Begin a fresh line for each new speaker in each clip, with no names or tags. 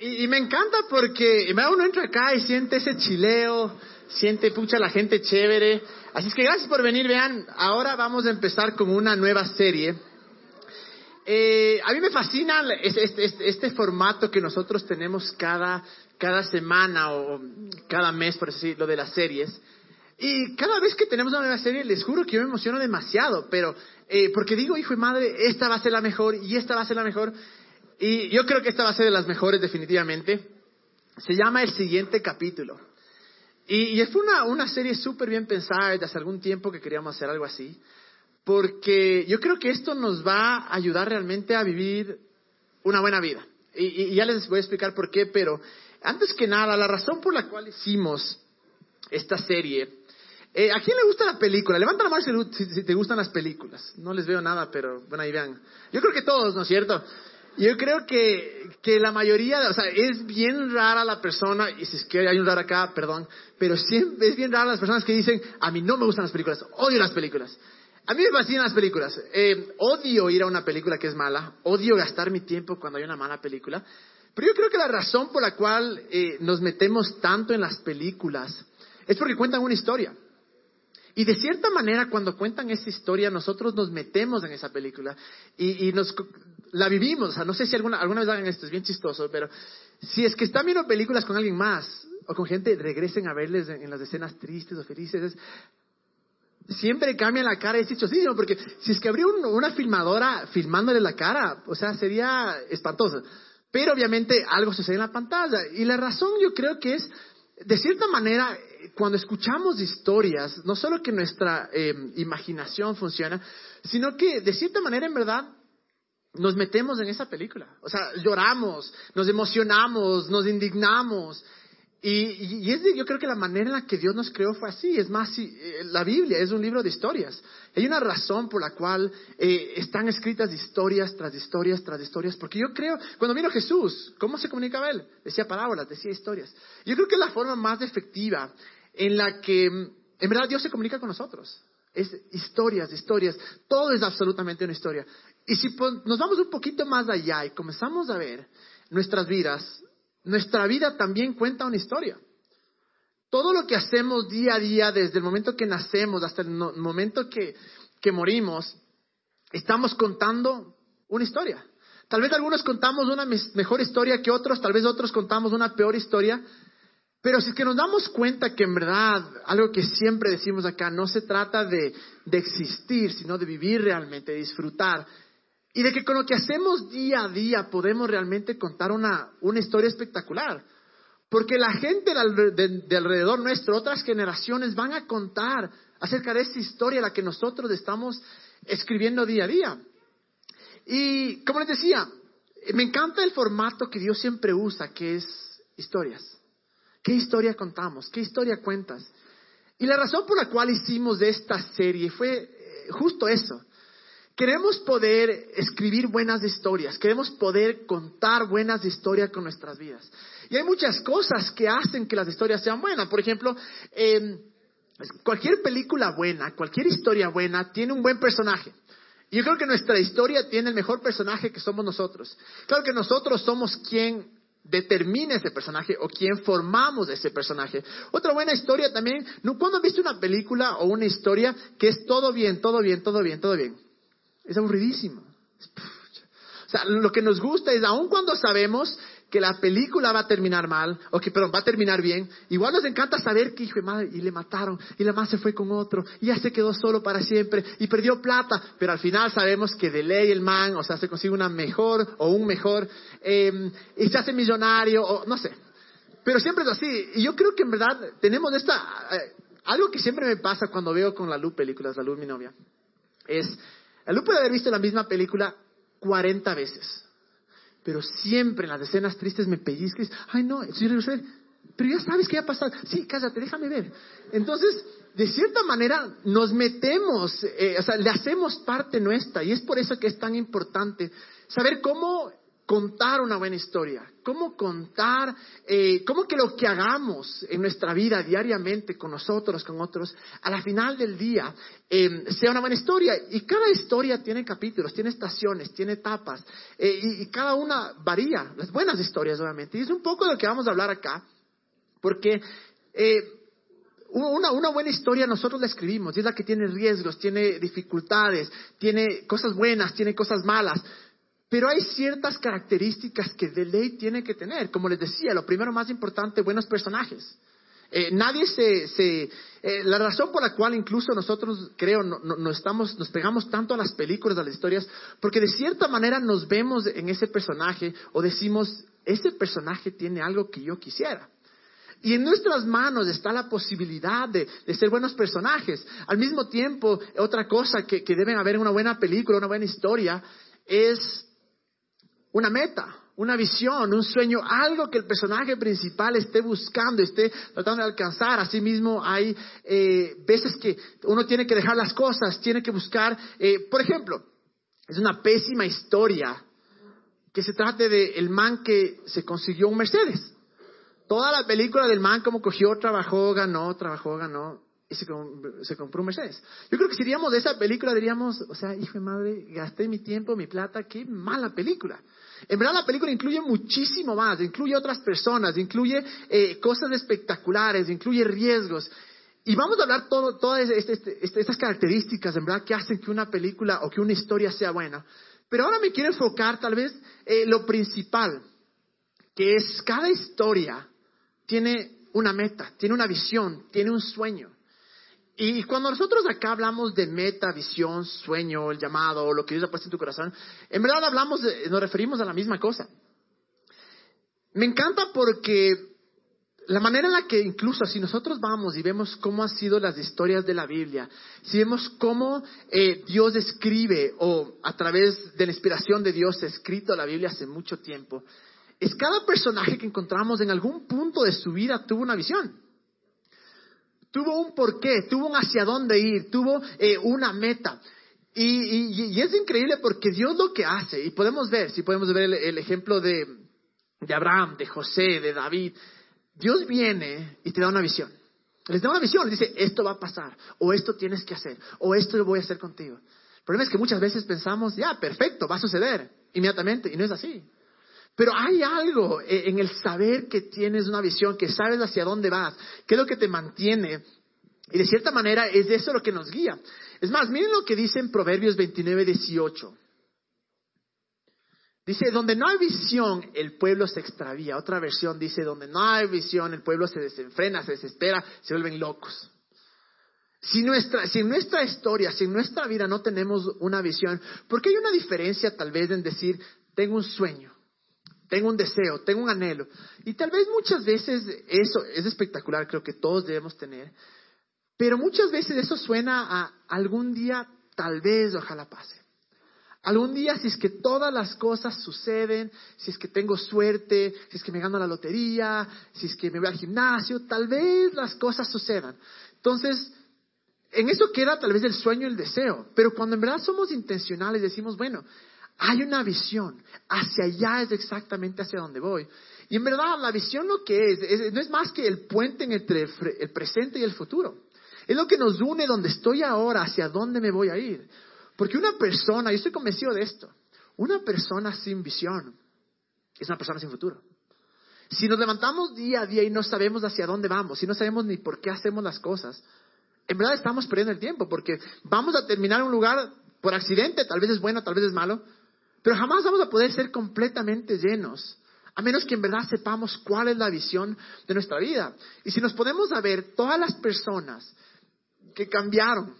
y, me encanta porque uno entra acá y siente ese chileo, siente, pucha, la gente chévere. Así es que gracias por venir, vean, ahora vamos a empezar con una nueva serie. Eh, a mí me fascina este, este, este, formato que nosotros tenemos cada, cada semana o cada mes, por decirlo, de las series. Y cada vez que tenemos una nueva serie, les juro que yo me emociono demasiado, pero eh, porque digo, hijo y madre, esta va a ser la mejor y esta va a ser la mejor. Y yo creo que esta va a ser de las mejores definitivamente. Se llama El siguiente capítulo. Y, y fue una, una serie súper bien pensada desde hace algún tiempo que queríamos hacer algo así. Porque yo creo que esto nos va a ayudar realmente a vivir una buena vida. Y, y ya les voy a explicar por qué, pero antes que nada, la razón por la cual hicimos esta serie eh, ¿A quién le gusta la película? Levanta la mano si, te gustan las películas. No les veo nada, pero bueno, ahí vean. Yo creo que todos, ¿no es cierto? Yo creo que, que la mayoría, o sea, es bien rara la persona, y si es que hay un raro acá, perdón, pero siempre es bien rara las personas que dicen, a mí no me gustan las películas, odio las películas. A mí me fascinan las películas. Eh, odio ir a una película que es mala, odio gastar mi tiempo cuando hay una mala película. Pero yo creo que la razón por la cual eh, nos metemos tanto en las películas es porque cuentan una historia. Y de cierta manera, cuando cuentan esa historia, nosotros nos metemos en esa película y, nos, la vivimos. O sea, no sé si alguna, alguna vez hagan esto, es bien chistoso, pero si es que están viendo películas con alguien más o con gente, regresen a verles en, las escenas tristes o felices. siempre cambian la cara, es chistosísimo, porque si es que habría una filmadora filmándole la cara, o sea, sería espantoso. Pero obviamente algo sucede en la pantalla. Y la razón yo creo que es, de cierta manera, cuando escuchamos historias, no solo que nuestra eh, imaginación funciona, sino que de cierta manera en verdad nos metemos en esa película. O sea, lloramos, nos emocionamos, nos indignamos. Y, es yo creo que la manera en la que Dios nos creó fue así. Es más, eh, la Biblia es un libro de historias. Hay una razón por la cual eh, están escritas historias tras historias tras historias. Porque yo creo, cuando vino Jesús, ¿cómo se comunicaba él? Decía parábolas, decía historias. Yo creo que es la forma más efectiva en la que en verdad Dios se comunica con nosotros. Es historias, historias, todo es absolutamente una historia. Y si nos vamos un poquito más allá y comenzamos a ver nuestras vidas, nuestra vida también cuenta una historia. Todo lo que hacemos día a día, desde el momento que nacemos hasta el momento que, que morimos, estamos contando una historia. Tal vez algunos contamos una mejor historia que otros, tal vez otros contamos una peor historia, pero si es que nos damos cuenta que en verdad, algo que siempre decimos acá, no se trata de, existir, sino de vivir realmente, de disfrutar. Y de que con lo que hacemos día a día podemos realmente contar una, una historia espectacular. Porque la gente de, alrededor nuestro, otras generaciones, van a contar acerca de esa historia la que nosotros estamos escribiendo día a día. Y como les decía, me encanta el formato que Dios siempre usa, que es historias. ¿Qué historia contamos? ¿Qué historia cuentas? Y la razón por la cual hicimos esta serie fue eh, justo eso. Queremos poder escribir buenas historias, queremos poder contar buenas historias con nuestras vidas. Y hay muchas cosas que hacen que las historias sean buenas. Por ejemplo, em, cualquier película buena, cualquier historia buena tiene un buen personaje. Yo creo que nuestra historia tiene el mejor personaje que somos nosotros. Claro que nosotros somos quien determina ese personaje o quién formamos ese personaje. Otra buena historia también, ¿cuándo has visto una película o una historia que es todo bien, todo bien, todo bien, todo bien? Es aburridísimo. O sea, lo que nos gusta es, aun cuando sabemos que la película va a terminar mal, o que, perdón, va a terminar bien, igual nos encanta saber que hijo de madre, y le mataron, y la madre se fue con otro, y ya se quedó solo para siempre, y perdió plata, pero al final sabemos que de ley el man, o sea, se consigue una mejor, o un mejor, em, y se hace millonario, o no sé. Pero siempre es así, y yo creo que en verdad tenemos esta, eh, algo que siempre me pasa cuando veo con la Lu películas, la Lu mi novia, es, la Lu puede haber visto la misma película 40 veces pero siempre en las escenas tristes me pellizques, ay no, pero ya sabes qué va a pasar, sí, cállate, déjame ver. Entonces, de cierta manera nos metemos, eh, o sea, le hacemos parte nuestra y es por eso que es tan importante saber cómo contar una buena historia, cómo contar, eh, cómo que lo que hagamos en nuestra vida diariamente con nosotros, con otros, a la final del día eh, sea una buena historia. Y cada historia tiene capítulos, tiene estaciones, tiene etapas, eh, y, cada una varía, las buenas historias obviamente. Y es un poco de lo que vamos a hablar acá, porque una, una, buena historia nosotros la escribimos, y es la que tiene riesgos, tiene dificultades, tiene cosas buenas, tiene cosas malas. Pero hay ciertas características que de ley tiene que tener. Como les decía, lo primero más importante, buenos personajes. Eh, nadie se... se eh, la razón por la cual incluso nosotros, creo, no, no, estamos, nos pegamos tanto a las películas, a las historias, porque de cierta manera nos vemos en ese personaje o decimos, ese personaje tiene algo que yo quisiera. Y en nuestras manos está la posibilidad de, de, ser buenos personajes. Al mismo tiempo, otra cosa que, que deben haber en una buena película, una buena historia, es una meta, una visión, un sueño, algo que el personaje principal esté buscando, esté tratando de alcanzar. Asimismo, hay eh, veces que uno tiene que dejar las cosas, tiene que buscar, eh, por ejemplo, es una pésima historia que se trate de el man que se consiguió un Mercedes. Toda la película del man como cogió, trabajó, ganó, trabajó, ganó y se, se, compró un Mercedes. Yo creo que si diríamos de esa película diríamos, o sea, hijo de madre, gasté mi tiempo, mi plata, qué mala película. En verdad la película incluye muchísimo más, incluye otras personas, incluye eh, cosas espectaculares, incluye riesgos. Y vamos a hablar todo, todas este, este, este, estas características, en verdad, que hacen que una película o que una historia sea buena. Pero ahora me quiero enfocar tal vez eh, lo principal, que es cada historia tiene una meta, tiene una visión, tiene un sueño. Y cuando nosotros acá hablamos de meta, visión, sueño, el llamado, lo que Dios ha puesto en tu corazón, en verdad hablamos, nos referimos a la misma cosa. Me encanta porque la manera en la que incluso si nosotros vamos y vemos cómo han sido las historias de la Biblia, si vemos cómo eh, Dios escribe o a través de la inspiración de Dios ha escrito la Biblia hace mucho tiempo, es cada personaje que encontramos en algún punto de su vida tuvo una visión tuvo un porqué, tuvo un hacia dónde ir, tuvo eh, una meta. Y, es increíble porque Dios lo que hace, y podemos ver, si podemos ver el, ejemplo de, de, Abraham, de José, de David, Dios viene y te da una visión. Les da una visión, dice, esto va a pasar, o esto tienes que hacer, o esto lo voy a hacer contigo. El problema es que muchas veces pensamos, ya, perfecto, va a suceder inmediatamente, y no es así. Pero hay algo eh, en el saber que tienes una visión, que sabes hacia dónde vas, que es lo que te mantiene. Y de cierta manera es eso lo que nos guía. Es más, miren lo que dice en Proverbios 29, 18. Dice, donde no hay visión, el pueblo se extravía. Otra versión dice, donde no hay visión, el pueblo se desenfrena, se desespera, se vuelven locos. Si, nuestra, si en nuestra historia, si en nuestra vida no tenemos una visión, porque hay una diferencia tal vez en decir, tengo un sueño, tengo un deseo, tengo un anhelo. Y tal vez muchas veces eso es espectacular, creo que todos debemos tener. Pero muchas veces eso suena a algún día, tal vez, ojalá pase. Algún día, si es que todas las cosas suceden, si es que tengo suerte, si es que me gano la lotería, si es que me voy al gimnasio, tal vez las cosas sucedan. Entonces, en eso queda tal vez el sueño, el deseo. Pero cuando en verdad somos intencionales, decimos, bueno, hay una visión. Hacia allá es exactamente hacia donde voy. Y en verdad la visión lo que es, no es más que el puente entre el presente y el futuro. Es lo que nos une donde estoy ahora, hacia dónde me voy a ir. Porque una persona, yo estoy convencido de esto, una persona sin visión es una persona sin futuro. Si nos levantamos día a día y no sabemos hacia dónde vamos, si no sabemos ni por qué hacemos las cosas, en verdad estamos perdiendo el tiempo porque vamos a terminar un lugar por accidente, tal vez es bueno, tal vez es malo, pero jamás vamos a poder ser completamente llenos, a menos que en verdad sepamos cuál es la visión de nuestra vida. Y si nos podemos a ver, todas las personas que cambiaron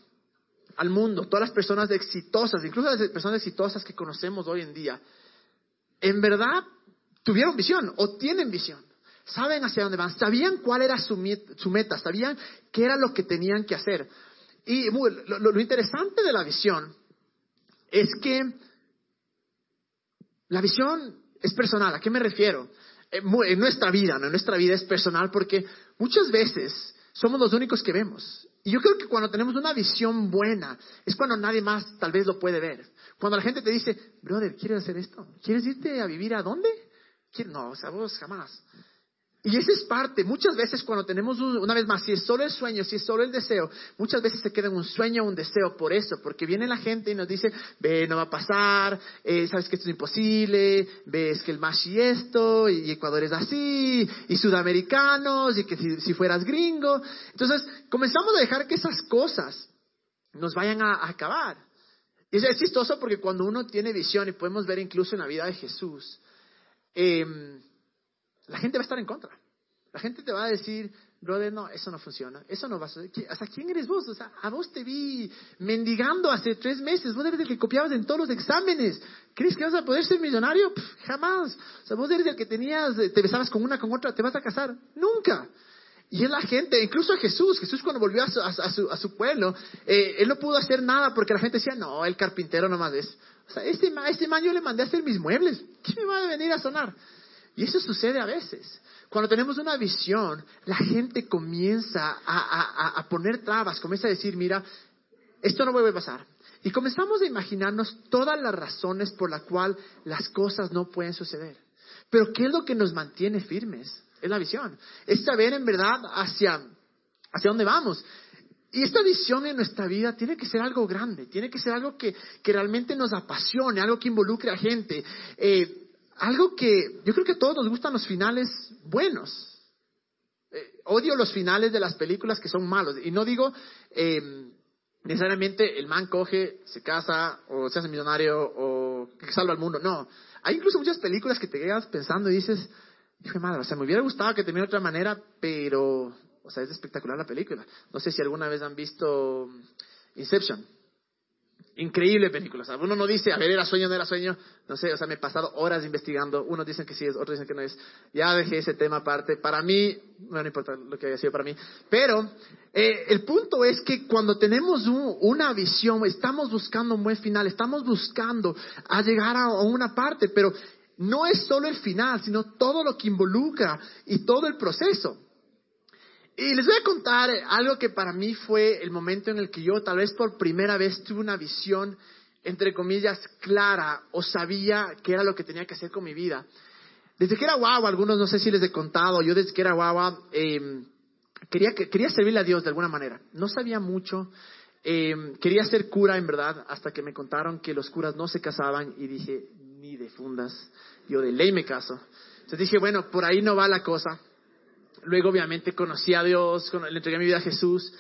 al mundo, todas las personas exitosas, incluso las personas exitosas que conocemos hoy en día, en verdad tuvieron visión o tienen visión. Saben hacia dónde van, sabían cuál era su, meta, sabían qué era lo que tenían que hacer. Y lo interesante de la visión es que la visión es personal. ¿A qué me refiero? Eh, en nuestra vida, ¿no? En nuestra vida es personal porque muchas veces somos los únicos que vemos. Y yo creo que cuando tenemos una visión buena, es cuando nadie más tal vez lo puede ver. Cuando la gente te dice, brother, ¿quieres hacer esto? ¿Quieres irte a vivir a dónde? No, o sea, vos jamás. Y esa es parte, muchas veces cuando tenemos, una vez más, si es solo el sueño, si es solo el deseo, muchas veces se queda en un sueño o un deseo por eso, porque viene la gente y nos dice, ve, no va a pasar, eh, sabes que esto es imposible, ves que el Mashi esto, y Ecuador es así, y sudamericanos, y que si, fueras gringo. Entonces, comenzamos a dejar que esas cosas nos vayan a, acabar. Y es, chistoso porque cuando uno tiene visión, y podemos ver incluso en la vida de Jesús, eh, la gente va a estar en contra. La gente te va a decir, brother, no, eso no funciona, eso no va a suceder. ¿Hasta quién eres vos? O sea, a vos te vi mendigando hace tres meses, vos eres el que copiabas en todos los exámenes. ¿Crees que vas a poder ser millonario? jamás. O sea, vos eres el que tenías, te besabas con una, con otra, ¿te vas a casar? Nunca. Y es la gente, incluso a Jesús, Jesús cuando volvió a su, a, su, pueblo, eh, él no pudo hacer nada porque la gente decía, no, el carpintero nomás es. O sea, este, este man yo le mandé a hacer mis muebles, ¿qué me va a venir a sonar? Y eso sucede a veces. Cuando tenemos una visión, la gente comienza a, poner trabas, comienza a decir, mira, esto no vuelve a pasar. Y comenzamos a imaginarnos todas las razones por las cuales las cosas no pueden suceder. Pero ¿qué es lo que nos mantiene firmes? Es la visión. Es saber en verdad hacia, hacia dónde vamos. Y esta visión en nuestra vida tiene que ser algo grande, tiene que ser algo que, realmente nos apasione, algo que involucre a gente. Eh, algo que yo creo que a todos nos gustan los finales buenos. Eh, odio los finales de las películas que son malos. Y no digo eh, necesariamente el man coge, se casa o se hace millonario o que salva al mundo. No. Hay incluso muchas películas que te quedas pensando y dices, hijo madre, o sea, me hubiera gustado que termine de otra manera, pero, o sea, es espectacular la película. No sé si alguna vez han visto Inception. Increíble película. O sea, uno no dice, a ver, era sueño, no era sueño. No sé, o sea, me he pasado horas investigando. Unos dicen que sí es, otros dicen que no es. Ya dejé ese tema aparte. Para mí, no importa lo que haya sido para mí. Pero eh, el punto es que cuando tenemos una visión, estamos buscando un buen final, estamos buscando a llegar a una parte, pero no es solo el final, sino todo lo que involucra y todo el proceso. Y les voy a contar algo que para mí fue el momento en el que yo tal vez por primera vez tuve una visión, entre comillas, clara o sabía qué era lo que tenía que hacer con mi vida. Desde que era guagua, algunos no sé si les he contado, yo desde que era guagua em, quería, quería servirle a Dios de alguna manera. No sabía mucho, em, quería ser cura en verdad, hasta que me contaron que los curas no se casaban y dije, ni de fundas, yo de ley me caso. Entonces dije, bueno, por ahí no va la cosa. Luego obviamente conocí a Dios, le entregué mi vida a Jesús.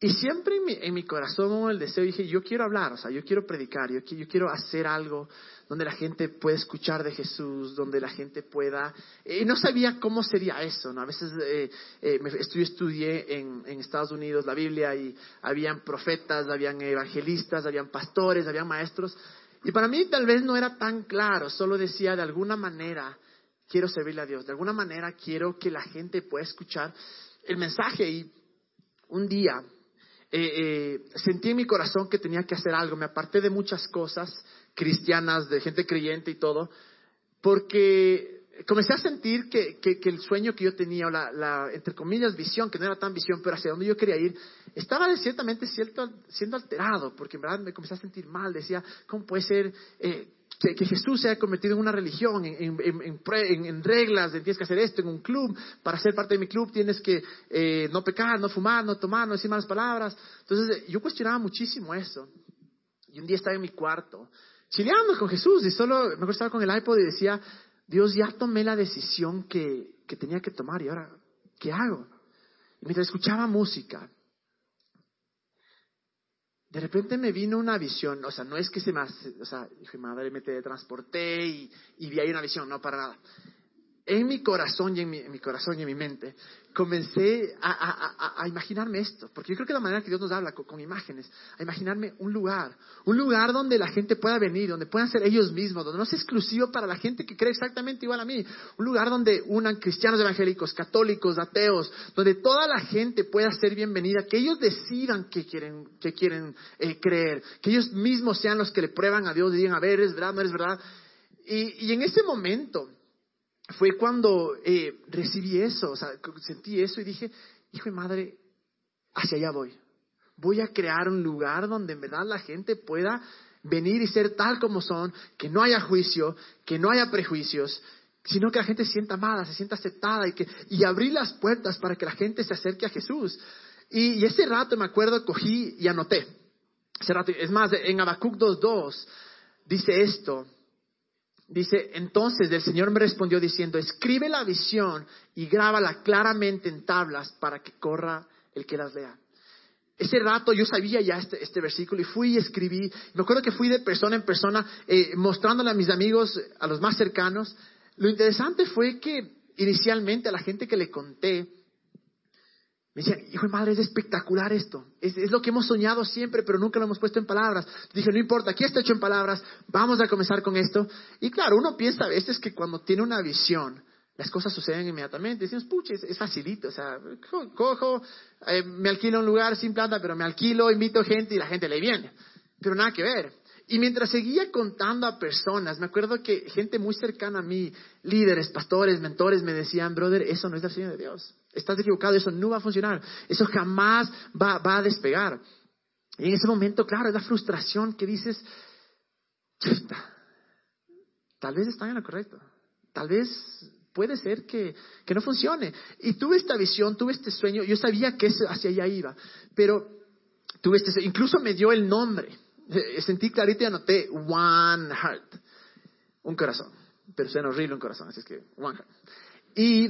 Y siempre en mi, corazón el deseo dije, yo quiero hablar, o sea, yo quiero predicar, yo, quiero hacer algo donde la gente pueda escuchar de Jesús, donde la gente pueda... Y no sabía cómo sería eso, ¿no? A veces eh, eh, estudié en, en, Estados Unidos la Biblia y habían profetas, habían evangelistas, habían pastores, habían maestros. Y para mí tal vez no era tan claro, solo decía de alguna manera quiero servirle a Dios. De alguna manera quiero que la gente pueda escuchar el mensaje. Y un día eh, eh, sentí en mi corazón que tenía que hacer algo. Me aparté de muchas cosas cristianas, de gente creyente y todo, porque comencé a sentir que, el sueño que yo tenía, o la, entre comillas, visión, que no era tan visión, pero hacia donde yo quería ir, estaba ciertamente siendo alterado, porque en verdad me comencé a sentir mal. Decía, ¿cómo puede ser eh, que, Jesús se ha convertido en una religión, en, reglas, de tienes que hacer esto en un club, para ser parte de mi club tienes que eh, no pecar, no fumar, no tomar, no decir malas palabras. Entonces yo cuestionaba muchísimo eso. Y un día estaba en mi cuarto, chileando con Jesús, y solo me estaba con el iPod y decía, Dios, ya tomé la decisión que, que tenía que tomar, y ahora, ¿qué hago? Y mientras escuchaba música, de repente me vino una visión, o sea, no es que se me, o sea, dije, madre, me transporté y, y vi ahí una visión, no para nada. En mi corazón y en mi, corazón y en mi mente comencé a, imaginarme esto, porque yo creo que la manera que Dios nos habla con, imágenes, a imaginarme un lugar, un lugar donde la gente pueda venir, donde puedan ser ellos mismos, donde no sea exclusivo para la gente que cree exactamente igual a mí, un lugar donde unan cristianos evangélicos, católicos, ateos, donde toda la gente pueda ser bienvenida, que ellos decidan qué quieren, qué quieren eh, creer, que ellos mismos sean los que le prueban a Dios digan, a ver, es verdad, no es verdad. Y en ese momento, fue cuando eh, recibí eso, o sea, sentí eso y dije, hijo y madre, hacia allá voy. voy a crear un lugar donde en verdad la gente pueda venir y ser tal como son, que no haya juicio, que no haya prejuicios, sino que la gente se sienta amada, se sienta aceptada y, que, y abrir las puertas para que la gente se acerque a Jesús. Y, ese rato me acuerdo, cogí y anoté. Ese rato, es más, en Habacuc 2.2 dice esto. Dice, entonces el Señor me respondió diciendo, escribe la visión y grábala claramente en tablas para que corra el que las lea. Ese rato yo sabía ya este, este, versículo y fui y escribí. Me acuerdo que fui de persona en persona eh, mostrándole a mis amigos, a los más cercanos. Lo interesante fue que inicialmente a la gente que le conté, me decían, hijo de madre, es espectacular esto. Es, es, lo que hemos soñado siempre, pero nunca lo hemos puesto en palabras. Dije, no importa, aquí está hecho en palabras, vamos a comenzar con esto. Y claro, uno piensa a veces que cuando tiene una visión, las cosas suceden inmediatamente. Decimos, pucha, es, facilito, o sea, cojo, eh, me alquilo un lugar sin plata, pero me alquilo, invito gente y la gente le viene. Pero nada que ver. Y mientras seguía contando a personas, me acuerdo que gente muy cercana a mí, líderes, pastores, mentores, me decían, brother, eso no es del Señor de Dios. Estás equivocado, eso no va a funcionar. Eso jamás va, va a despegar. Y en ese momento, claro, es la frustración que dices, tal vez están en lo correcto. Tal vez puede ser que, que no funcione. Y tuve esta visión, tuve este sueño, yo sabía que hacia allá iba, pero tuve este incluso me dio el nombre. Eh, sentí clarito y anoté One Heart, un corazón, pero suena horrible un corazón, así es que One Heart. Y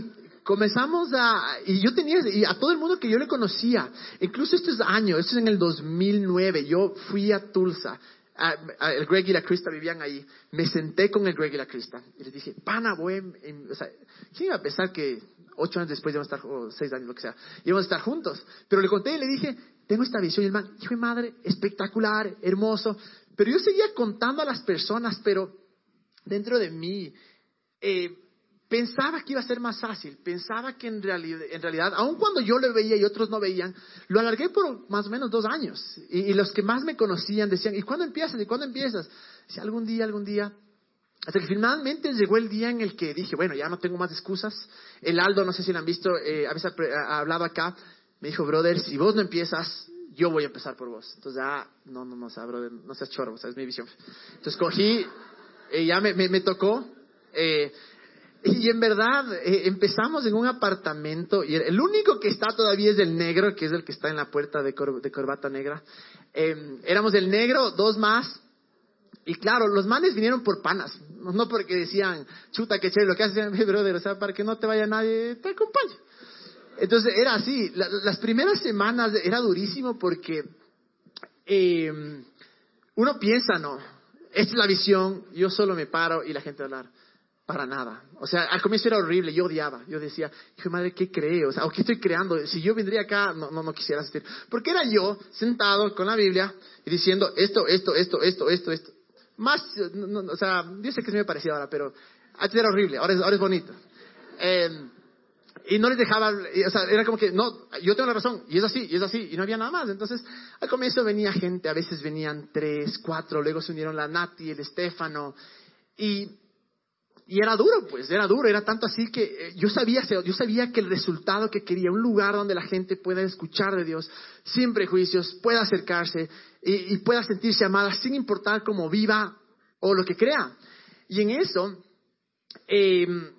comenzamos a, y yo tenía, y a todo el mundo que yo le conocía, incluso estos años, esto es en el 2009, yo fui a Tulsa el Greg y la Krista vivían ahí. Me senté con el Greg y la Krista y les dije, pana, voy, o sea, ¿quién iba a pensar que ocho años después íbamos a estar, o seis años, lo que sea, íbamos a estar juntos? Pero le conté y le dije, tengo esta visión. Y el man, hijo de madre, espectacular, hermoso. Pero yo seguía contando a las personas, pero dentro de mí, eh, pensaba que iba a ser más fácil, pensaba que en realidad, en realidad, aun cuando yo lo veía y otros no veían, lo alargué por más o menos dos años. Y, los que más me conocían decían, ¿y cuándo empiezas? ¿Y cuándo empiezas? Si algún día, algún día. Hasta que finalmente llegó el día en el que dije, bueno, ya no tengo más excusas. El Aldo, no sé si lo han visto, eh, a veces ha hablado acá, me dijo, brother, si vos no empiezas, yo voy a empezar por vos. Entonces, ah, no, no, no, o sea, brother, no seas chorro, o sea, es mi visión. Entonces cogí, eh, ya me, me, me tocó. Eh, y en verdad eh, empezamos en un apartamento y el único que está todavía es el negro, que es el que está en la puerta de, corbata negra. Em, éramos el negro, dos más. Y claro, los manes vinieron por panas, no porque decían, chuta, qué chévere, lo que hacen, mi brother, o sea, para que no te vaya nadie, te acompaño. Entonces era así, las primeras semanas era durísimo porque em, uno piensa, no, esta es la visión, yo solo me paro y la gente va a hablar. Para nada. O sea, al comienzo era horrible, yo odiaba. Yo decía, hijo madre, ¿qué creo? O sea, ¿o qué estoy creando? Si yo vendría acá, no, no, no quisiera asistir. Porque era yo sentado con la Biblia y diciendo esto, esto, esto, esto, esto, esto. Más, o sea, yo sé que se me parecía ahora, pero antes era horrible, ahora es, ahora es bonito. Em, y no les dejaba, o sea, era como que, no, yo tengo la razón, y es así, y es así, y no había nada más. Entonces, al comienzo venía gente, a veces venían tres, cuatro, luego se unieron la Nati, el Estefano, y y era duro, pues, era duro, era tanto así que eh, yo sabía, yo sabía que el resultado que quería, un lugar donde la gente pueda escuchar de Dios sin prejuicios, pueda acercarse y, pueda sentirse amada sin importar cómo viva o lo que crea. Y en eso, em,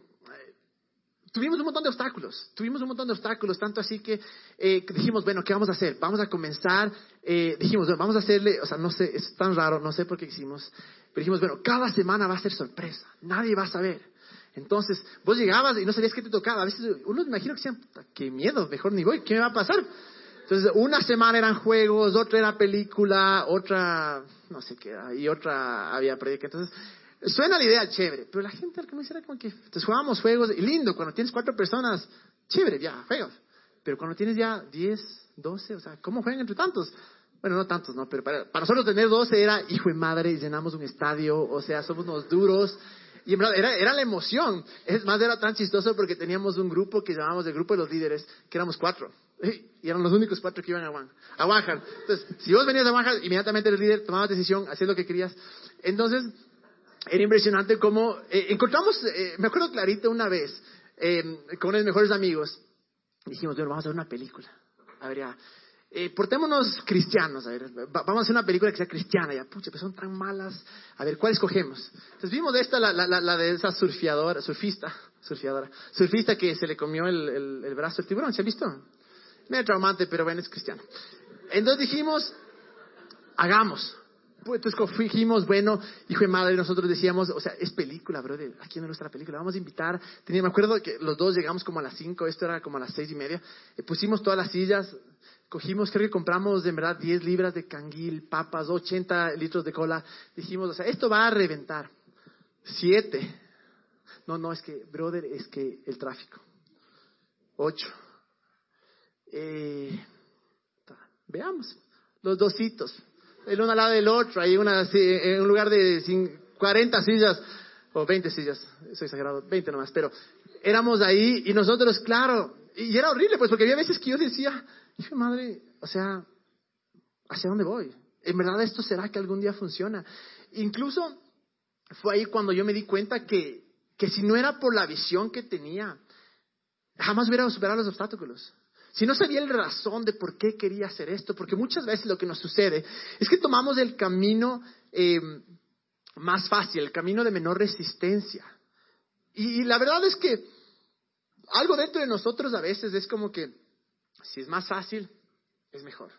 tuvimos un montón de obstáculos, tuvimos un montón de obstáculos, tanto así que eh, dijimos, bueno, ¿qué vamos a hacer? Vamos a comenzar, eh, dijimos, bueno, vamos a hacerle, o sea, no sé, es tan raro, no sé por qué hicimos, pero dijimos, bueno, cada semana va a ser sorpresa, nadie va a saber. Entonces, vos llegabas y no sabías qué te tocaba. A veces uno me imagino que decían, qué miedo, mejor ni voy, ¿qué me va a pasar? Entonces, una semana eran juegos, otra era película, otra, no sé qué, y otra había predica. Entonces, suena la idea chévere, pero la gente al comienzo era como que, entonces jugábamos juegos, y lindo, cuando tienes cuatro personas, chévere, ya, juegos. Pero cuando tienes ya diez, doce, o sea, ¿cómo juegan entre tantos? Bueno, no tantos, no, pero para, nosotros tener 12 era hijo de madre, llenamos un estadio, o sea, somos unos duros. Y en verdad, era, era la emoción. Es más, era tan chistoso porque teníamos un grupo que llamábamos el grupo de los líderes, que éramos cuatro. Y eran los únicos cuatro que iban a One, a Entonces, si vos venías a Wanhard, inmediatamente el líder tomaba decisión, hacías lo que querías. Entonces, era impresionante cómo eh, encontramos, eh, me acuerdo clarito una vez, eh, con uno de mis mejores amigos, dijimos, bueno, vamos a ver una película. A ver, ya eh, portémonos cristianos, a ver, vamos a hacer una película que sea cristiana, ya, pucha, pues son tan malas, a ver, ¿cuál escogemos? Entonces vimos esta, la, la, la de esa surfeadora, surfista, surfeadora, surfista que se le comió el, el, brazo del tiburón, ¿se ha visto? Medio traumante, pero bueno, es cristiano. Entonces dijimos, hagamos. Pues dijimos, bueno, hijo de madre, nosotros decíamos, o sea, es película, brother, aquí es nuestra película, vamos a invitar. Tenía, me acuerdo que los dos llegamos como a las cinco, esto era como a las seis y media, eh, pusimos todas las sillas, cogimos, creo que compramos de verdad 10 libras de canguil, papas, 80 litros de cola. Dijimos, o sea, esto va a reventar. Siete. No, no, es que, brother, es que el tráfico. Ocho. Eh, veamos, los dositos. El uno al lado del otro, hay una, en un lugar de 40 sillas, o 20 sillas, soy exagerado, 20 nomás, pero éramos ahí y nosotros, claro, y era horrible, pues, porque había veces que yo decía, Dije, madre, o sea, ¿hacia dónde voy? ¿En verdad esto será que algún día funciona? Incluso fue ahí cuando yo me di cuenta que, que si no era por la visión que tenía, jamás hubiera superado los obstáculos. Si no sabía el razón de por qué quería hacer esto, porque muchas veces lo que nos sucede es que tomamos el camino eh, más fácil, el camino de menor resistencia. y, la verdad es que algo dentro de nosotros a veces es como que si es más fácil, es mejor.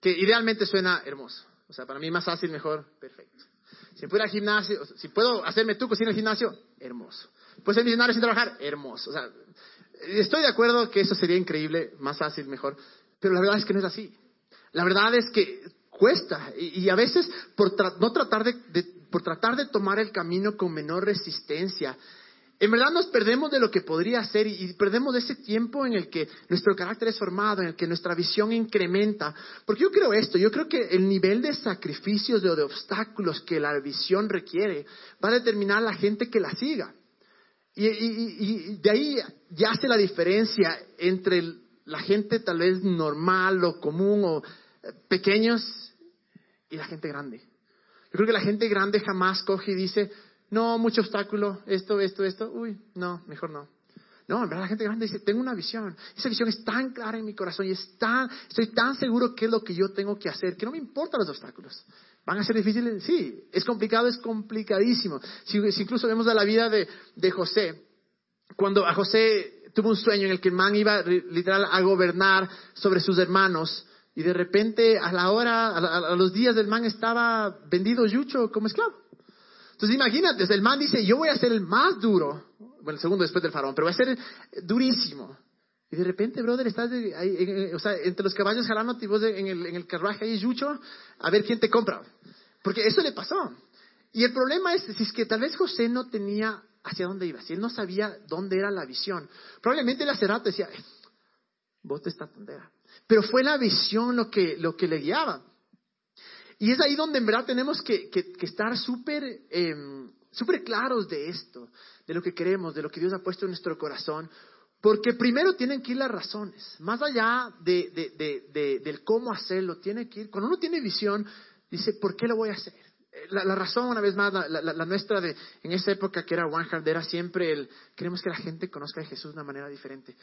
Que idealmente suena hermoso. O sea, para mí más fácil, mejor, perfecto. Si puedo al gimnasio, si puedo hacerme tu cocina el gimnasio, hermoso. Puedo ser millonario sin trabajar, hermoso. O sea, estoy de acuerdo que eso sería increíble, más fácil, mejor. Pero la verdad es que no es así. La verdad es que cuesta. Y, a veces, por no tratar de, por tratar de tomar el camino con menor resistencia, en verdad nos perdemos de lo que podría ser y, perdemos ese tiempo en el que nuestro carácter es formado, en el que nuestra visión incrementa. Porque yo creo esto, yo creo que el nivel de sacrificios o de obstáculos que la visión requiere va a determinar la gente que la siga. Y, y de ahí ya hace la diferencia entre la gente tal vez normal o común o eh, pequeños y la gente grande. Yo creo que la gente grande jamás coge y dice, no, mucho obstáculo, esto, esto, esto, uy, no, mejor no. No, en verdad la gente grande dice, tengo una visión. Esa visión es tan clara en mi corazón y estoy tan seguro que es lo que yo tengo que hacer, que no me importan los obstáculos. ¿Van a ser difíciles? Sí. ¿Es complicado? Es complicadísimo. Si, incluso vemos a la vida de, de, José, cuando a José tuvo un sueño en el que el man iba literal a gobernar sobre sus hermanos y de repente a la hora, a, a los días del man estaba vendido yucho como esclavo. Entonces imagínate, el man dice, yo voy a ser el más duro, bueno, el segundo después del faraón, pero voy a ser durísimo. Y de repente, brother, estás ahí, o sea, entre los caballos jalando y vos en el, en el carruaje ahí, yucho, a ver quién te compra. Porque eso le pasó. Y el problema es, si es que tal vez José no tenía hacia dónde iba, si él no sabía dónde era la visión, probablemente el acerato decía, eh, vos te esta tondera. Pero fue la visión lo que, lo que le guiaba. Y es ahí donde en verdad tenemos que, estar súper em, claros de esto, de lo que queremos, de lo que Dios ha puesto en nuestro corazón, porque primero tienen que ir las razones, más allá de, del cómo hacerlo, tiene que ir, cuando uno tiene visión, dice, ¿por qué lo voy a hacer? Eh, la, razón, una vez más, la, nuestra de, en esa época que era One Heart, era siempre el, queremos que la gente conozca a Jesús de una manera diferente.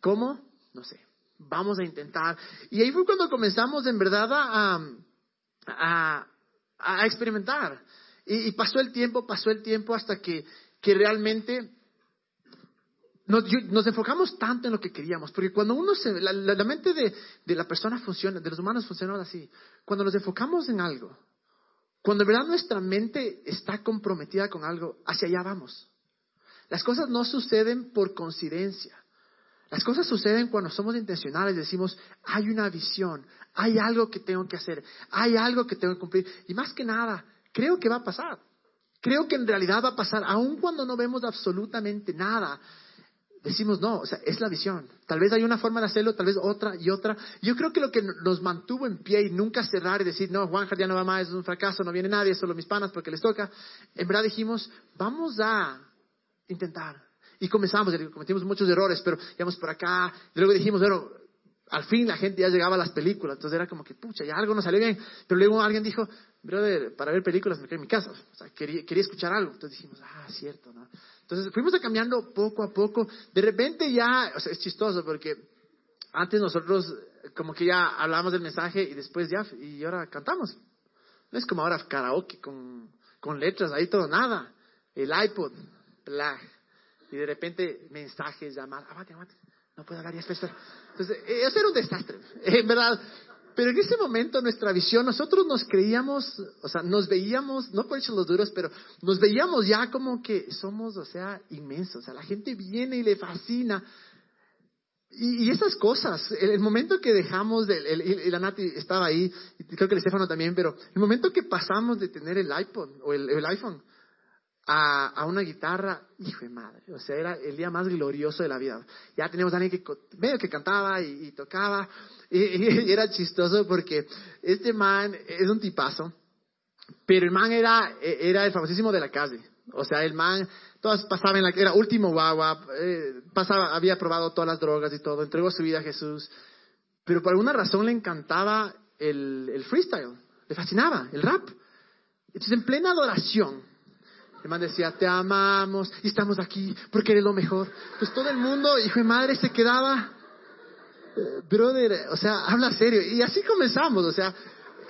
¿Cómo? No sé. Vamos a intentar. Y ahí fue cuando comenzamos en verdad a a, experimentar. Y, pasó el tiempo, pasó el tiempo hasta que, que realmente nos, enfocamos tanto en lo que queríamos, porque cuando uno se, la, mente de, de, la persona funciona, de los humanos funciona así, cuando nos enfocamos en algo, cuando en verdad nuestra mente está comprometida con algo, hacia allá vamos. Las cosas no suceden por coincidencia. Las cosas suceden cuando somos intencionales, decimos, hay una visión, hay algo que tengo que hacer, hay algo que tengo que cumplir. Y más que nada, creo que va a pasar. Creo que en realidad va a pasar, aun cuando no vemos absolutamente nada. Decimos, no, o sea, es la visión. Tal vez hay una forma de hacerlo, tal vez otra y otra. Yo creo que lo que nos mantuvo en pie y nunca cerrar y decir, no, Juan ya no va más, es un fracaso, no viene nadie, solo mis panas porque les toca. En verdad dijimos, vamos a intentar, y comenzamos, cometimos muchos errores, pero íbamos por acá. Luego dijimos, bueno, al fin la gente ya llegaba a las películas. Entonces era como que, pucha, ya algo no salió bien. Pero luego alguien dijo, brother, para ver películas me quedé en mi casa. O sea, quería, quería escuchar algo. Entonces dijimos, ah, cierto, ¿no? Entonces fuimos cambiando poco a poco. De repente ya, es chistoso porque antes nosotros como que ya hablamos del mensaje y después ya, y ahora cantamos. No es como ahora karaoke con, con letras, ahí todo, nada. El iPod, bla. Y de repente mensajes, llamadas, abate, abate, no puedo hablar, ya espera, Entonces, eh, eso era un desastre, en verdad. Pero en ese momento nuestra visión, nosotros nos creíamos, o sea, nos veíamos, no por hecho los duros, pero nos veíamos ya como que somos, o sea, inmensos. O sea, la gente viene y le fascina. Y, esas cosas, el, momento que dejamos, de, el, la Nati estaba ahí, y creo que el Estefano también, pero el momento que pasamos de tener el iPod o el, iPhone a, a, una guitarra, hijo de madre, o sea, era el día más glorioso de la vida. Ya teníamos a alguien que medio que cantaba y, tocaba, y, era chistoso porque este man es un tipazo, pero el man era, era el famosísimo de la calle. O sea, el man todas pasaban en la era último guagua, eh, pasaba, había probado todas las drogas y todo, entregó su vida a Jesús, pero por alguna razón le encantaba el, el freestyle, le fascinaba el rap. Entonces, en plena adoración, el man decía, te amamos y estamos aquí porque eres lo mejor. Pues todo el mundo, hijo de madre, se quedaba, brother, o sea, habla serio. Y así comenzamos, o sea,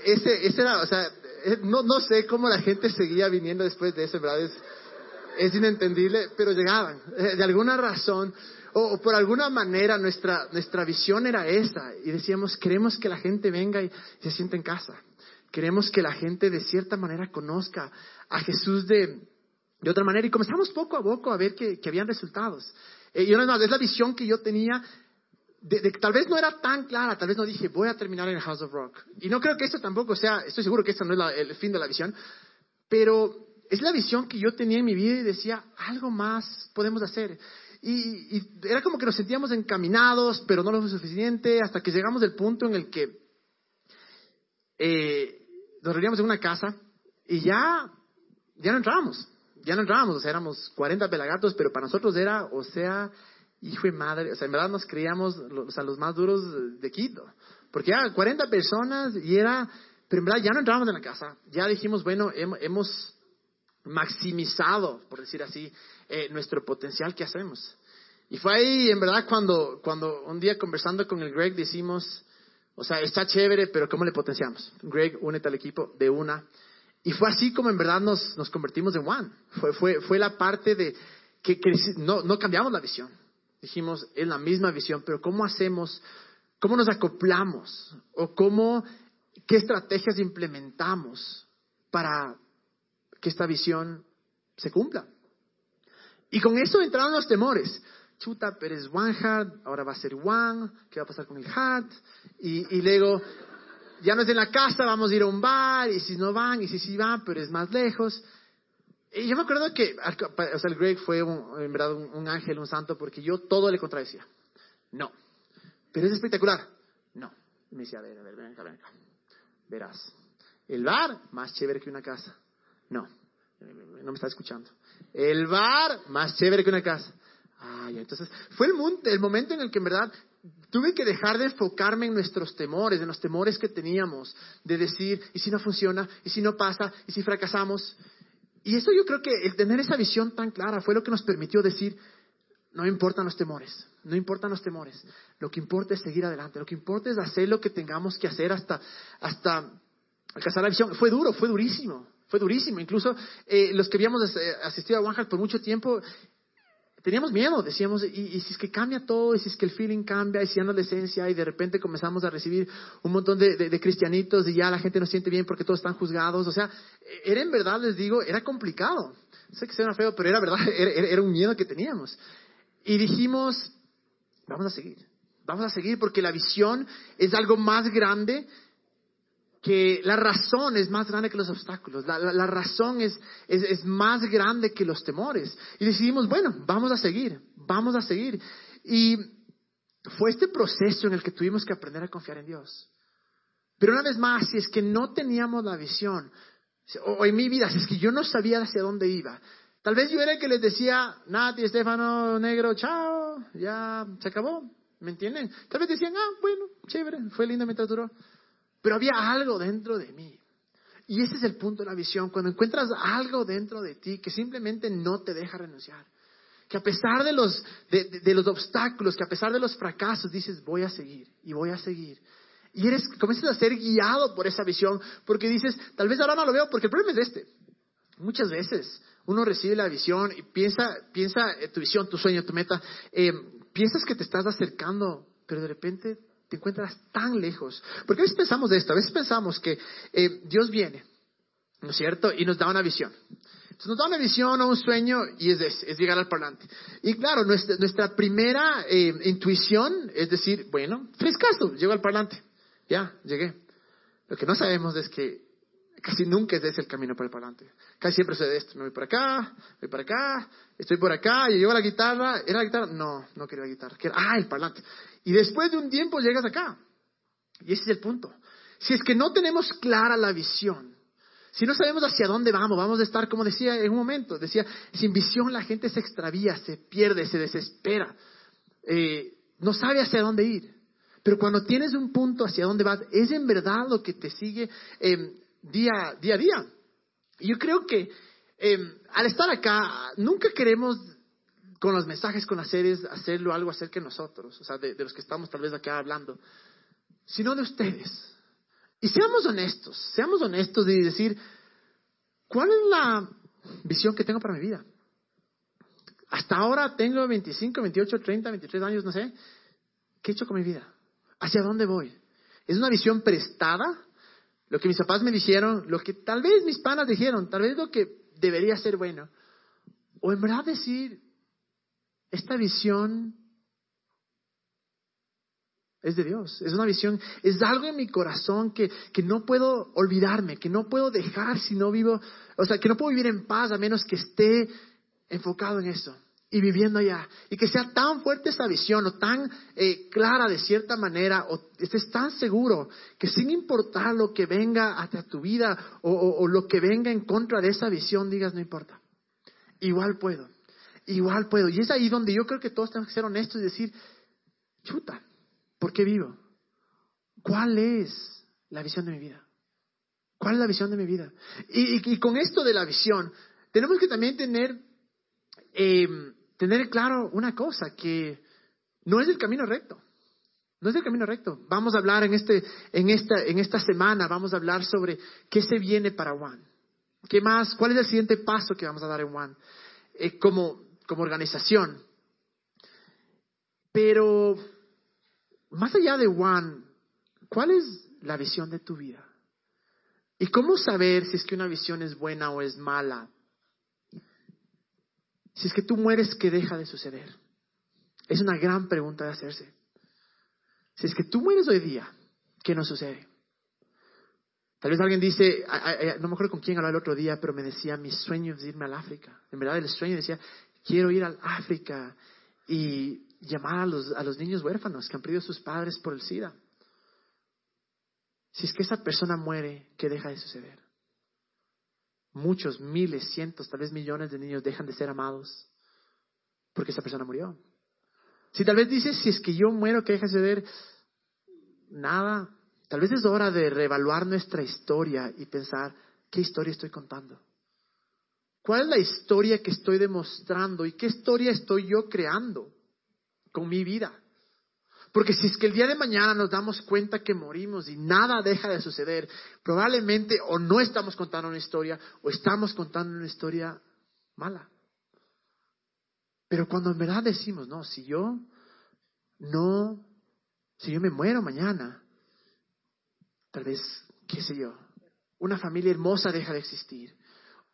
ese, ese era, o sea, eh, no, no sé cómo la gente seguía viniendo después de eso, ¿verdad? Es, es inentendible, pero llegaban. Eh, de alguna razón o, por alguna manera nuestra, nuestra visión era esa y decíamos, queremos que la gente venga y, se sienta en casa. Queremos que la gente de cierta manera conozca a Jesús de, de otra manera y comenzamos poco a poco a ver que, que habían resultados. Eh, y una vez más, es la visión que yo tenía de, tal vez no era tan clara, tal vez no dije, voy a terminar en House of Rock. Y no creo que esto tampoco sea, estoy seguro que esto no es el fin de la visión, pero es la visión que yo tenía en mi vida y decía, algo más podemos hacer. Y, era como que nos sentíamos encaminados, pero no lo suficiente, hasta que llegamos del punto en el que eh, nos reuníamos en una casa y ya, ya no entrábamos, ya no entrábamos, o sea, éramos 40 pelagatos, pero para nosotros era, o sea, hijo de madre, o sea, en verdad nos creíamos o sea, los más duros de Quito, porque ya 40 personas y era, pero en verdad ya no entrábamos en la casa, ya dijimos, bueno, hemos maximizado, por decir así, eh, nuestro potencial que hacemos. Y fue ahí, en verdad, cuando, cuando un día conversando con el Greg decimos, o sea, está chévere, pero ¿cómo le potenciamos? Greg, únete al equipo de una. Y fue así como en verdad nos, nos convertimos en One. Fue, fue, fue la parte de que, que no, no cambiamos la visión. Dijimos, es la misma visión, pero ¿cómo hacemos? ¿Cómo nos acoplamos? ¿O cómo, qué estrategias implementamos para que esta visión se cumpla. Y con eso entraron los temores. Chuta, pero es One Heart, ahora va a ser One, ¿qué va a pasar con el Heart? Y, y luego, ya no es en la casa, vamos a ir a un bar, y si no van, y si sí van, pero es más lejos. Y yo me acuerdo que, o sea, el Greg fue en verdad un, ángel, un santo, porque yo todo le contradecía. No. Pero es espectacular. No. Y me decía, a ver, a ver, ven acá, ven acá. Verás. El bar, más chévere que una casa. No, no me está escuchando. El bar, más chévere que una casa. Ay, entonces, fue el, el momento en el que en verdad tuve que dejar de enfocarme en nuestros temores, en los temores que teníamos, de decir, ¿y si no funciona? ¿Y si no pasa? ¿Y si fracasamos? Y eso yo creo que el tener esa visión tan clara fue lo que nos permitió decir, no importan los temores, no importan los temores, lo que importa es seguir adelante, lo que importa es hacer lo que tengamos que hacer hasta, hasta alcanzar la visión. Fue duro, fue durísimo, fue durísimo. Incluso eh, los que habíamos eh, asistido a One por mucho tiempo, teníamos miedo. Decíamos, ¿y, si es que cambia todo? ¿Y si es que el feeling cambia? ¿Y si ya no es la esencia? Y de repente comenzamos a recibir un montón de, cristianitos y ya la gente no siente bien porque todos están juzgados. O sea, era en verdad, les digo, era complicado. Sé que suena feo, pero era verdad, era, era un miedo que teníamos. Y dijimos, vamos a seguir. Vamos a seguir porque la visión es algo más grande que la razón es más grande que los obstáculos, la, razón es, es, más grande que los temores. Y decidimos, bueno, vamos a seguir, vamos a seguir. Y fue este proceso en el que tuvimos que aprender a confiar en Dios. Pero una vez más, si es que no teníamos la visión, o en mi vida, si es que yo no sabía hacia dónde iba, tal vez yo era el que les decía, Nati, Estefano, Negro, chao, ya se acabó, ¿me entienden? Tal vez decían, ah, bueno, chévere, fue lindo mientras duró. Pero había algo dentro de mí. Y ese es el punto de la visión, cuando encuentras algo dentro de ti que simplemente no te deja renunciar, que a pesar de los, de, los obstáculos, que a pesar de los fracasos, dices, voy a seguir y voy a seguir. Y eres, comienzas a ser guiado por esa visión, porque dices, tal vez ahora no lo veo, porque el problema es este. Muchas veces uno recibe la visión y piensa, piensa tu visión, tu sueño, tu meta, eh, piensas que te estás acercando, pero de repente te encuentras tan lejos. Porque a veces pensamos de esto, a veces pensamos que eh, Dios viene, ¿no es cierto? Y nos da una visión. Entonces nos da una visión o un sueño y es, es, llegar al parlante. Y claro, nuestra, primera eh, intuición es decir, bueno, frescazo, llego al parlante. Ya, llegué. Lo que no sabemos es que casi nunca es ese el camino para el parlante. Casi siempre sucede esto. Me voy por acá, voy para acá, estoy por acá, y llego a la guitarra. ¿Era la guitarra? No, no quería la guitarra. ah, el parlante. Y después de un tiempo llegas acá. Y ese es el punto. Si es que no tenemos clara la visión, si no sabemos hacia dónde vamos, vamos a estar, como decía en un momento, decía, sin visión la gente se extravía, se pierde, se desespera, eh, no sabe hacia dónde ir. Pero cuando tienes un punto hacia dónde vas, es en verdad lo que te sigue eh, día, día a día. Yo creo que eh, al estar acá, nunca queremos con los mensajes, con las series, hacerlo algo acerca de nosotros, o sea, de, de los que estamos tal vez acá hablando, sino de ustedes. Y seamos honestos, seamos honestos y decir, ¿cuál es la visión que tengo para mi vida? Hasta ahora tengo 25, 28, 30, 23 años, no sé. ¿Qué he hecho con mi vida? ¿Hacia dónde voy? ¿Es una visión prestada? Lo que mis papás me dijeron, lo que tal vez mis panas dijeron, tal vez lo que debería ser bueno. O en verdad decir, esta visión es de Dios, es una visión, es algo en mi corazón que, que no puedo olvidarme, que no puedo dejar si no vivo, o sea, que no puedo vivir en paz a menos que esté enfocado en eso y viviendo allá. Y que sea tan fuerte esa visión o tan eh, clara de cierta manera o estés tan seguro que sin importar lo que venga hacia tu vida o, lo que venga en contra de esa visión, digas, no importa. Igual puedo, igual puedo. Y es ahí donde yo creo que todos tenemos que ser honestos y decir, chuta, ¿Por qué vivo? ¿Cuál es la visión de mi vida? ¿Cuál es la visión de mi vida? Y, con esto de la visión, tenemos que también tener, eh, tener claro una cosa, que no es el camino recto. No es el camino recto. Vamos a hablar en, este, en, esta, en esta semana, vamos a hablar sobre qué se viene para One. ¿Qué más? ¿Cuál es el siguiente paso que vamos a dar en One? Eh, como, como organización. Pero más allá de Juan, ¿cuál es la visión de tu vida? ¿Y cómo saber si es que una visión es buena o es mala? Si es que tú mueres, ¿qué deja de suceder? Es una gran pregunta de hacerse. Si es que tú mueres hoy día, ¿qué nos sucede? Tal vez alguien dice, no me acuerdo con quién hablaba el otro día, pero me decía, mi sueño es irme al África. En verdad, el sueño decía, quiero ir al África y llamar a los, a los niños huérfanos que han perdido a sus padres por el SIDA. Si es que esa persona muere, ¿qué deja de suceder? Muchos, miles, cientos, tal vez millones de niños dejan de ser amados porque esa persona murió. Si tal vez dices, si es que yo muero, ¿qué deja de suceder? Nada. Tal vez es hora de reevaluar nuestra historia y pensar, ¿qué historia estoy contando? ¿Cuál es la historia que estoy demostrando y qué historia estoy yo creando? con mi vida. Porque si es que el día de mañana nos damos cuenta que morimos y nada deja de suceder, probablemente o no estamos contando una historia o estamos contando una historia mala. Pero cuando en verdad decimos, no, si yo no, si yo me muero mañana, tal vez, qué sé yo, una familia hermosa deja de existir,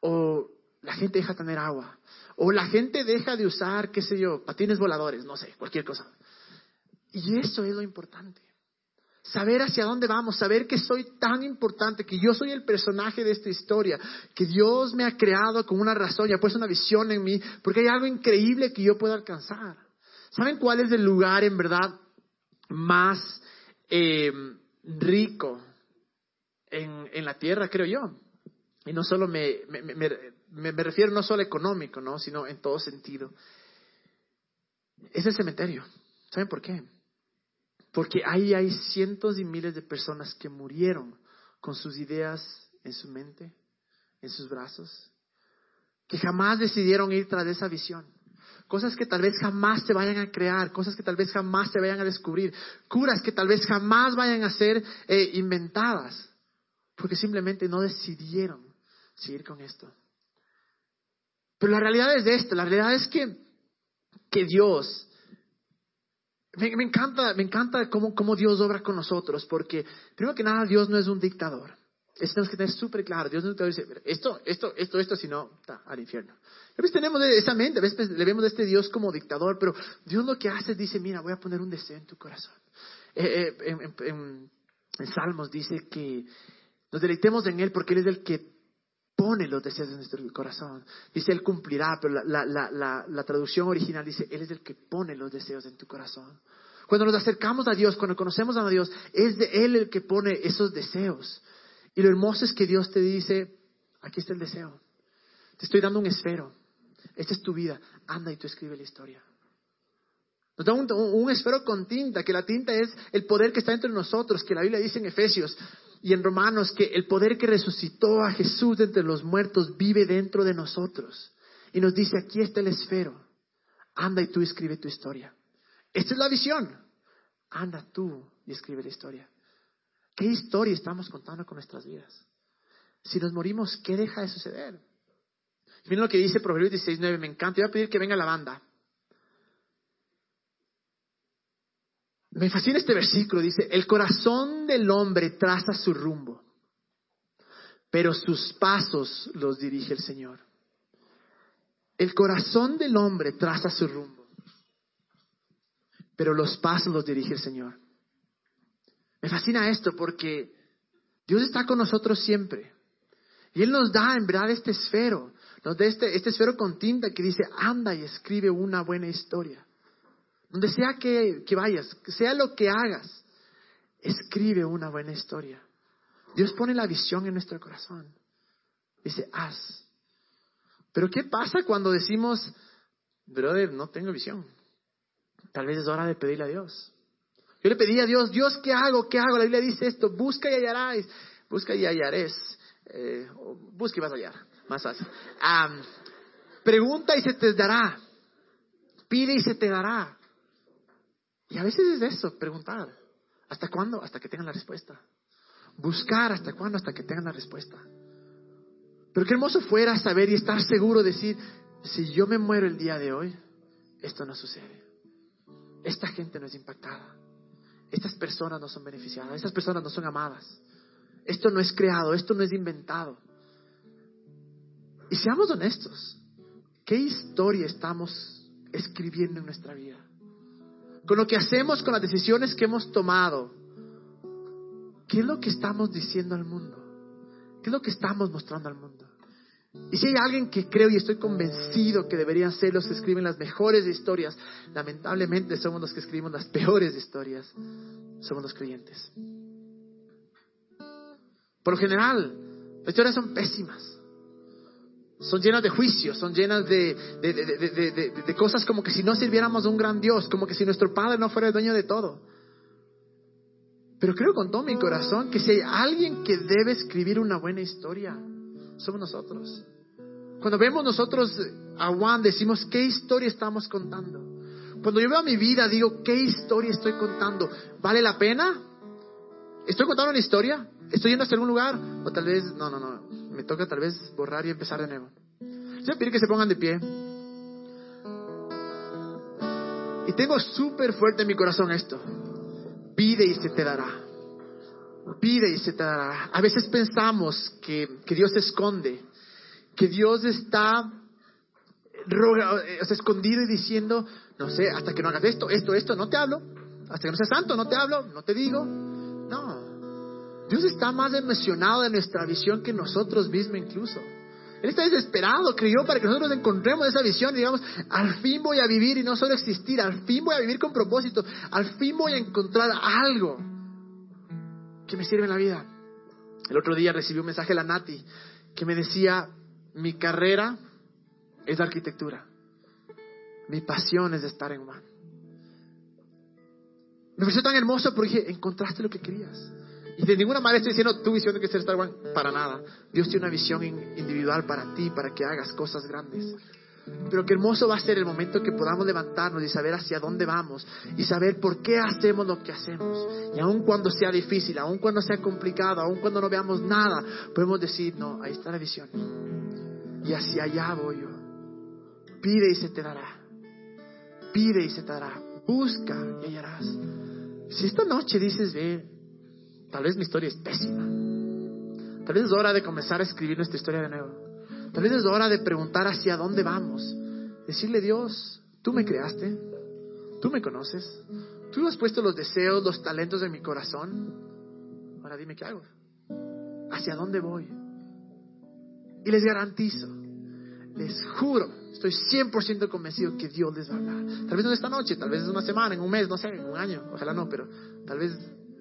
o la gente deja de tener agua, o la gente deja de usar, qué sé yo, patines voladores, no sé, cualquier cosa. Y eso es lo importante. Saber hacia dónde vamos, saber que soy tan importante, que yo soy el personaje de esta historia, que Dios me ha creado con una razón y ha puesto una visión en mí, porque hay algo increíble que yo puedo alcanzar. ¿Saben cuál es el lugar en verdad más eh, rico en, en la tierra, creo yo? Y no solo me, me, refiero no solo económico, ¿no? sino en todo sentido. Es el cementerio. ¿Saben por qué? Porque ahí hay cientos y miles de personas que murieron con sus ideas en su mente, en sus brazos, que jamás decidieron ir tras esa visión. cosas que tal vez jamás se vayan a crear, cosas que tal vez jamás se vayan a descubrir, curas que tal vez jamás vayan a ser eh, inventadas, porque simplemente no decidieron seguir con esto. Pero la realidad es de esto, la realidad es que, que Dios, me, encanta, me encanta cómo, Dios obra con nosotros, porque primero que nada Dios no es un dictador. Eso tenemos que tener súper claro. Dios no te dice, esto, esto, esto, esto, si no, está al infierno. A veces tenemos esa mente, a veces le vemos a este Dios como dictador, pero Dios lo que hace es dice, mira, voy a poner un deseo en tu corazón. Eh, eh, en, Salmos dice que nos deleitemos en Él porque Él es el que pone los deseos en nuestro corazón. Dice, Él cumplirá, pero la, la, la, la traducción original dice, Él es el que pone los deseos en tu corazón. Cuando nos acercamos a Dios, cuando conocemos a Dios, es de Él el que pone esos deseos. Y lo hermoso es que Dios te dice, aquí está el deseo. Te estoy dando un esfero. Esta es tu vida. Anda y tú escribe la historia. Nos da un, un, esfero con tinta, que la tinta es el poder que está entre nosotros, que la Biblia dice en Efesios y en Romanos que el poder que resucitó a Jesús de entre los muertos vive dentro de nosotros. Y nos dice, aquí está el esfero. Anda y tú escribe tu historia. Esta es la visión. Anda tú y escribe la historia. ¿Qué historia estamos contando con nuestras vidas? Si nos morimos, ¿qué deja de suceder? Miren lo que dice Proverbios 16.9, me encanta. Voy a pedir que venga la banda. Me fascina este versículo. Dice, el corazón del hombre traza su rumbo, pero sus pasos los dirige el Señor. El corazón del hombre traza su rumbo, pero los pasos los dirige el Señor. Me fascina esto porque Dios está con nosotros siempre. Y Él nos da en verdad este esfero, nos da este, este esfero con tinta que dice, anda y escribe una buena historia. Donde sea que, vayas, sea lo que hagas, escribe una buena historia. Dios pone la visión en nuestro corazón. Dice, haz. Pero ¿qué pasa cuando decimos, brother, no tengo visión? Tal vez es hora de pedirle a Dios. Yo le pedí a Dios, Dios, ¿qué hago? ¿Qué hago? La Biblia dice esto, busca y hallarás, busca y hallaréis, eh, busca y vas a hallar, más fácil. pregunta y se te dará, pide y se te dará. Y a veces es eso, preguntar. ¿Hasta cuándo? Hasta que tengan la respuesta. Buscar, ¿hasta cuándo? Hasta que tengan la respuesta. Pero qué hermoso fuera saber y estar seguro, de decir, si yo me muero el día de hoy, esto no sucede. Esta gente no es impactada. Estas personas no son beneficiadas, estas personas no son amadas. Esto no es creado, esto no es inventado. Y seamos honestos, ¿qué historia estamos escribiendo en nuestra vida? Con lo que hacemos, con las decisiones que hemos tomado, ¿qué es lo que estamos diciendo al mundo? ¿Qué es lo que estamos mostrando al mundo? Y si hay alguien que creo y estoy convencido que deberían ser los que escriben las mejores historias, lamentablemente somos los que escribimos las peores historias, somos los creyentes. Por lo general, las historias son pésimas. Son llenas de juicios, son llenas de, de, cosas como que si no sirviéramos a un gran Dios, como que si nuestro Padre no fuera el dueño de todo. Pero creo con todo mi corazón que si hay alguien que debe escribir una buena historia, somos nosotros. Cuando vemos nosotros a Juan, decimos, ¿qué historia estamos contando? Cuando yo veo mi vida, digo, ¿qué historia estoy contando? ¿Vale la pena? ¿Estoy contando una historia? ¿Estoy yendo hasta algún lugar? O tal vez, no, no, no, me toca tal vez borrar y empezar de nuevo. Yo pedir que se pongan de pie. Y tengo súper fuerte en mi corazón esto. Pide y se te dará. Pide y se te dará. A veces pensamos que, Dios se esconde, que Dios está eh, escondido y diciendo, no sé, hasta que no hagas esto, esto, esto, no te hablo. Hasta que no seas santo, no te hablo, no te digo. Dios está más emocionado de nuestra visión que nosotros mismos incluso. Él está desesperado, creyó para que nosotros encontremos esa visión y digamos, al fin voy a vivir y no solo existir, al fin voy a vivir con propósito, al fin voy a encontrar algo que me sirve en la vida. El otro día recibí un mensaje de la Nati que me decía, mi carrera es la arquitectura, mi pasión es estar en Juan. Me pareció tan hermoso porque dije, encontraste lo que querías. De ninguna manera estoy diciendo tu visión de que ser Star Wars, para nada. Dios tiene una visión individual para ti, para que hagas cosas grandes. Pero qué hermoso va a ser el momento que podamos levantarnos y saber hacia dónde vamos y saber por qué hacemos lo que hacemos. Y aun cuando sea difícil, aun cuando sea complicado, aun cuando no veamos nada, podemos decir, no, ahí está la visión. Y hacia allá voy yo. Pide y se te dará. Pide y se te dará. Busca y hallarás. Si esta noche dices, ve, tal vez mi historia es pésima. Tal vez es hora de comenzar a escribir nuestra historia de nuevo. Tal vez es hora de preguntar hacia dónde vamos. Decirle, Dios, tú me creaste, tú me conoces, tú has puesto los deseos, los talentos en mi corazón. Ahora dime qué hago. ¿Hacia dónde voy? Y les garantizo, les juro, estoy 100% convencido que Dios les va a hablar. Tal vez no esta noche, tal vez es una semana, en un mes, no sé, en un año, ojalá no, pero tal vez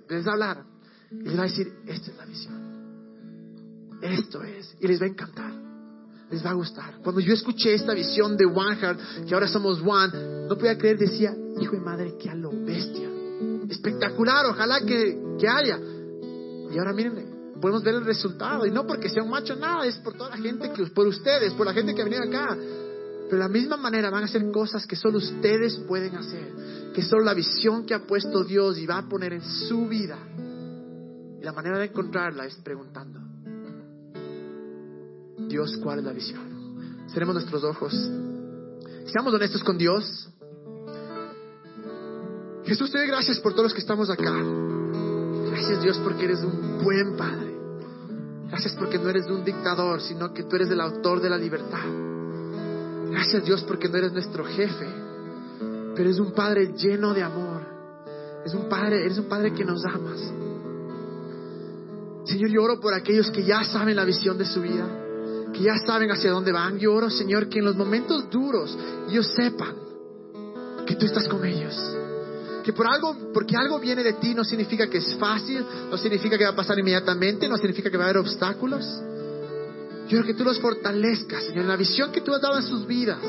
les va a hablar. Y les va a decir, esta es la visión. Esto es. Y les va a encantar les va a gustar. Cuando yo escuché esta visión de One Heart, que ahora somos One, no podía creer, decía, hijo de madre, que a lo bestia. Espectacular, ojalá que, que haya. Y ahora miren, podemos ver el resultado. Y no porque sea un macho, nada, es por toda la gente, que, por ustedes, por la gente que ha venido acá. Pero de la misma manera van a hacer cosas que solo ustedes pueden hacer. Que solo la visión que ha puesto Dios y va a poner en su vida. La manera de encontrarla es preguntando. Dios, ¿cuál es la visión? Seremos nuestros ojos. Seamos honestos con Dios. Jesús, te doy gracias por todos los que estamos acá. Gracias Dios porque eres un buen Padre. Gracias porque no eres un dictador, sino que tú eres el autor de la libertad. Gracias Dios porque no eres nuestro jefe, pero eres un Padre lleno de amor. Es un Padre, eres un Padre que nos amas. Señor, yo oro por aquellos que ya saben la visión de su vida que ya saben hacia dónde van. Yo oro, Señor, que en los momentos duros ellos sepan que tú estás con ellos. Que por algo, porque algo viene de ti no significa que es fácil, no significa que va a pasar inmediatamente, no significa que va a haber obstáculos. Yo oro que tú los fortalezcas, Señor, en la visión que tú has dado en sus vidas,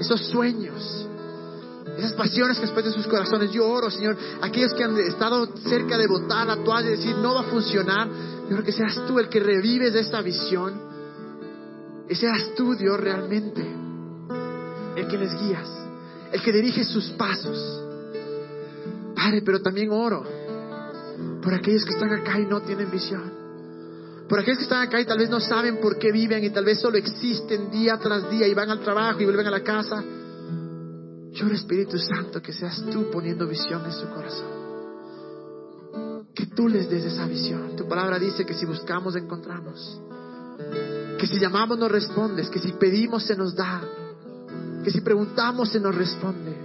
esos sueños, esas pasiones que después de sus corazones. Yo oro, Señor, aquellos que han estado cerca de botar la toalla y decir no va a funcionar. Yo oro que seas tú el que revives esta visión y seas tú, Dios, realmente el que les guías, el que dirige sus pasos. Padre, pero también oro por aquellos que están acá y no tienen visión. Por aquellos que están acá y tal vez no saben por qué viven y tal vez solo existen día tras día y van al trabajo y vuelven a la casa. Yo Espíritu Santo que seas tú poniendo visión en su corazón. Que tú les des esa visión. Tu palabra dice que si buscamos encontramos. Que si llamamos nos respondes, que si pedimos se nos da, que si preguntamos se nos responde.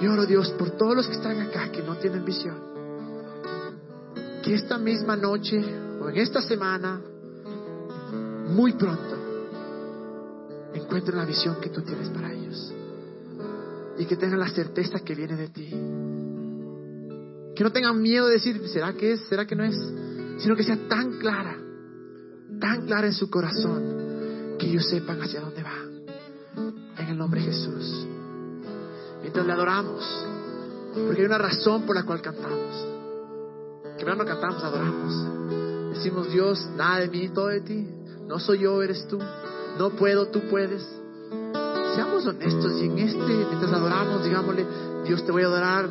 Y oro Dios por todos los que están acá que no tienen visión. Que esta misma noche o en esta semana, muy pronto, encuentren la visión que tú tienes para ellos. Y que tengan la certeza que viene de ti. Que no tengan miedo de decir, ¿será que es? ¿Será que no es? Sino que sea tan clara tan clara en su corazón que ellos sepan hacia dónde van. En el nombre de Jesús. Mientras le adoramos, porque hay una razón por la cual cantamos. Que no cantamos, adoramos. Decimos, Dios, nada de mí, todo de ti. No soy yo, eres tú. No puedo, tú puedes. Seamos honestos y en este, mientras adoramos, digámosle, Dios te voy a adorar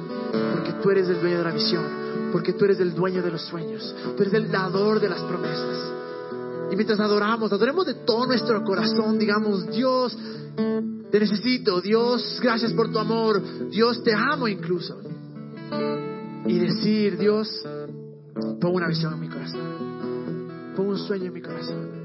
porque tú eres el dueño de la visión, porque tú eres el dueño de los sueños, tú eres el dador de las promesas. Y mientras adoramos, adoremos de todo nuestro corazón, digamos, Dios, te necesito, Dios, gracias por tu amor, Dios, te amo incluso. Y decir, Dios, pon una visión en mi corazón, pon un sueño en mi corazón.